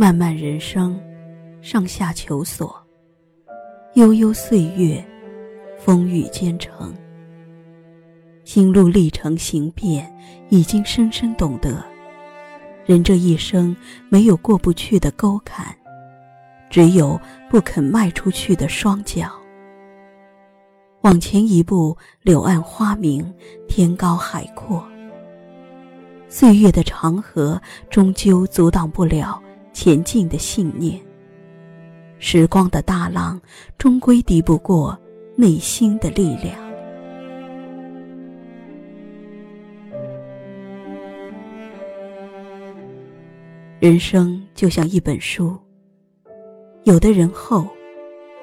漫漫人生，上下求索，悠悠岁月，风雨兼程。心路历程行遍，已经深深懂得，人这一生没有过不去的沟坎，只有不肯迈出去的双脚。往前一步，柳暗花明，天高海阔。岁月的长河终究阻挡不了前进的信念。时光的大浪终归敌不过内心的力量。人生就像一本书，有的人厚，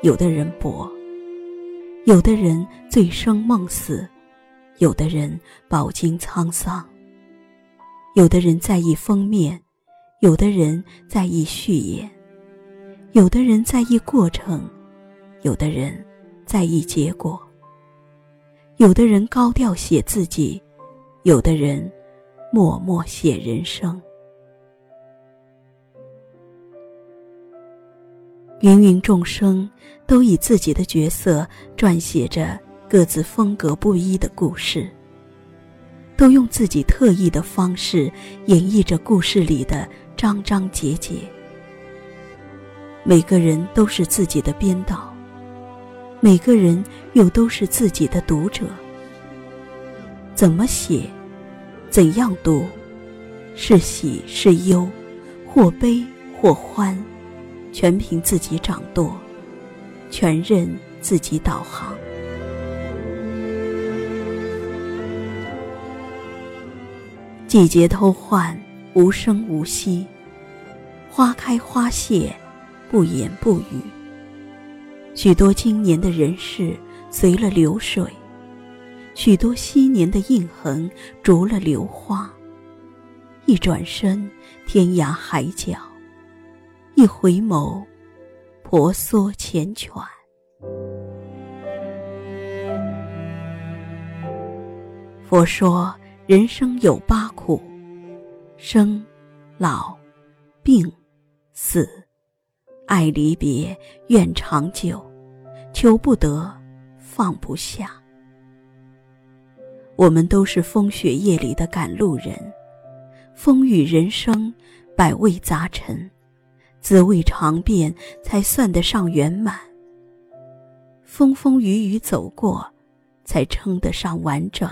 有的人薄，有的人醉生梦死，有的人饱经沧桑。有的人在意封面，有的人在意序言，有的人在意过程，有的人在意结果。有的人高调写自己，有的人默默写人生。芸芸众生都以自己的角色撰写着各自风格不一的故事，都用自己特异的方式演绎着故事里的章章节节。每个人都是自己的编导，每个人又都是自己的读者。怎么写，怎样读，是喜是忧，或悲或欢。全凭自己掌舵，全任自己导航。季节偷换，无声无息；花开花谢，不言不语。许多今年的人事随了流水，许多昔年的印痕逐了流花。一转身，天涯海角。一回眸，婆娑缱绻。佛说，人生有八：生、老、病、死、爱离别、愿长久、求不得、放不下。我们都是风雪夜里的赶路人，风雨人生，百味杂陈。滋味尝遍，才算得上圆满。风风雨雨走过，才称得上完整。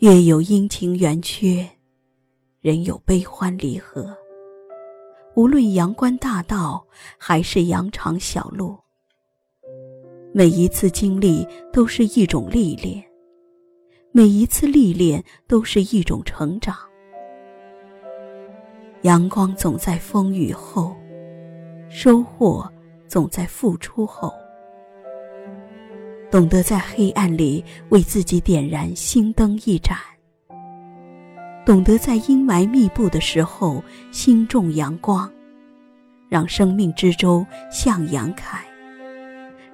月有阴晴圆缺，人有悲欢离合。无论阳关大道，还是羊肠小路，每一次经历都是一种历练，每一次历练都是一种成长。阳光总在风雨后，收获总在付出后。懂得在黑暗里为自己点燃心灯一盏，懂得在阴霾密布的时候心中阳光，让生命之舟向阳开，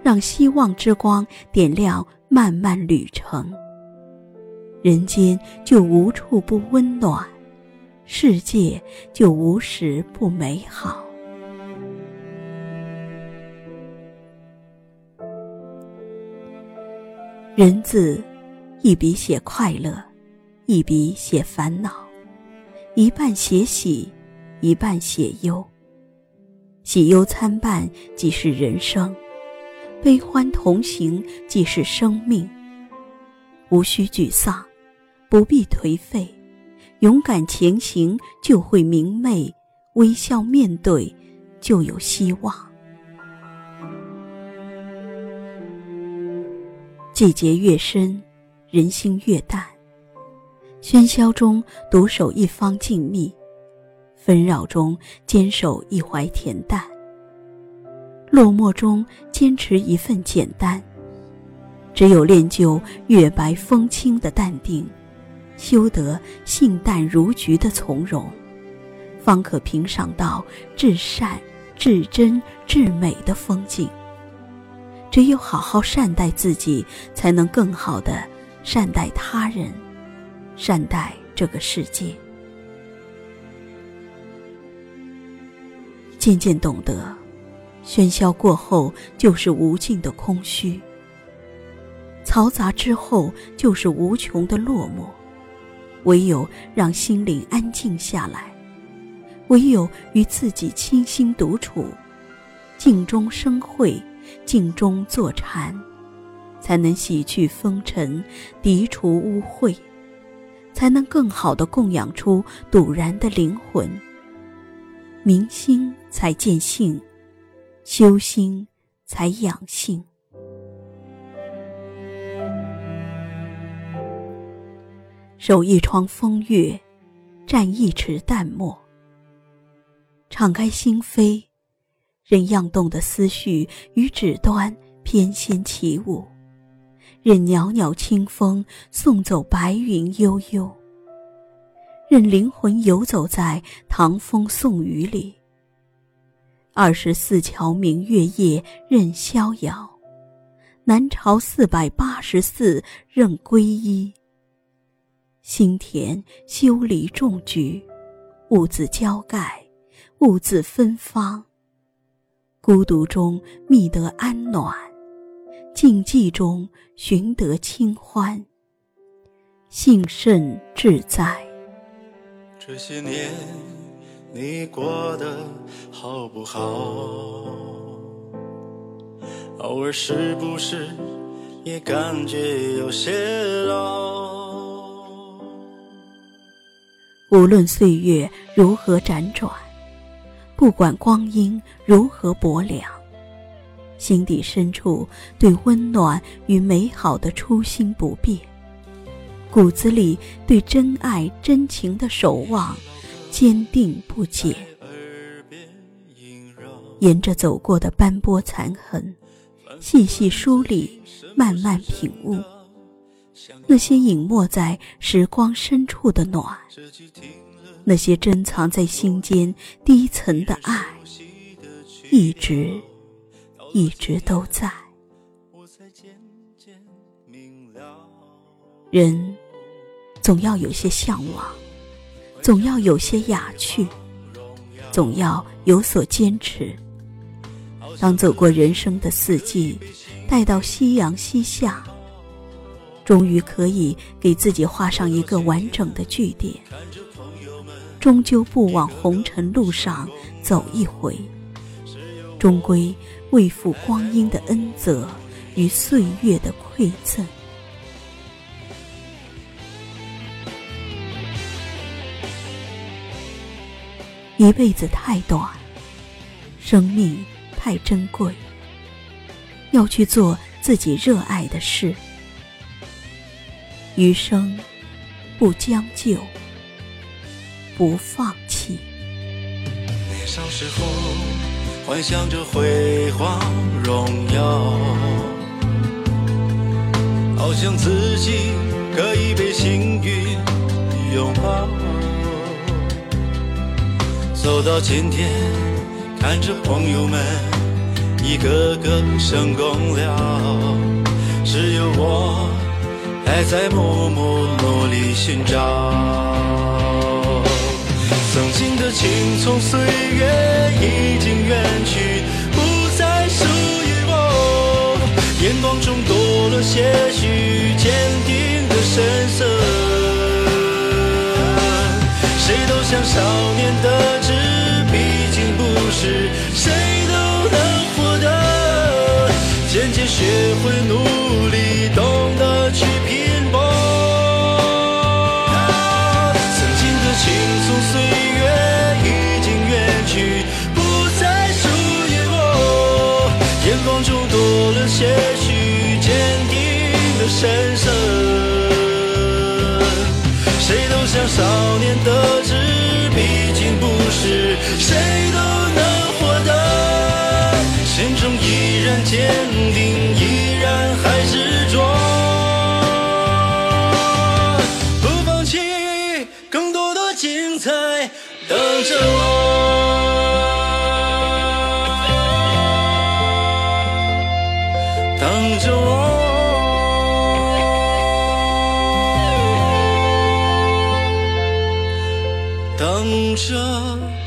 让希望之光点亮漫漫旅程。人间就无处不温暖。世界就无时不美好。人字，一笔写快乐，一笔写烦恼，一半写喜，一半写忧。喜忧参半即是人生，悲欢同行即是生命。无需沮丧，不必颓废。勇敢前行，就会明媚；微笑面对，就有希望。季节越深，人心越淡。喧嚣中独守一方静谧，纷扰中坚守一怀恬淡。落寞中坚持一份简单。只有练就月白风清的淡定。修得性淡如菊的从容，方可品赏到至善、至真、至美的风景。只有好好善待自己才能更好的善待他人善待这个世界。渐渐懂得喧嚣过后就是无尽的空虚嘈杂之后就是无穷的落寞。唯有让心灵安静下来唯有与自己倾心独处静中生慧静中坐禅，才能洗去风尘，涤除污秽，才能更好的供养出笃然的灵魂。明心才见性，修心才养性。守一窗风月，占一池淡墨。敞开心扉，任漾动的思绪与纸端翩跹起舞，任袅袅清风送走白云悠悠。任灵魂游走在唐风宋雨里。二十四桥明月夜任逍遥，南朝四百八十寺任皈依。心田修篱种菊，兀自浇盖，兀自芬芳。孤独中觅得安暖，静寂中寻得清欢。幸甚至哉。这些年你过得好不好？偶尔是不是也感觉有些老？无论岁月如何辗转，不管光阴如何薄凉，心底深处对温暖与美好的初心不变。骨子里对真爱真情的守望，坚定不减。沿着走过的斑驳残痕，细细梳理，慢慢品悟，那些隐没在时光深处的暖，那些珍藏在心间低层的爱，一直，一直都在。人。总要有些向往，总要有些雅趣，总要有所坚持。当走过人生的四季，待到夕阳西下，终于可以给自己画上一个完整的句点。终究不往红尘路上走一回，终归未负光阴的恩泽与岁月的馈赠。一辈子太短，生命太珍贵，要去做自己热爱的事。余生不将就，不放弃。年少时候幻想着辉煌荣耀，好像自己可以被幸运拥抱。走到今天，看着朋友们一个个成功了，只有我还在默默努力寻找。曾经的青葱岁月已经远去，不再属于我。眼光中多了些许坚定的神色，谁都像少年的志，毕竟不是谁都能获得。渐渐。学会努等着我，等着。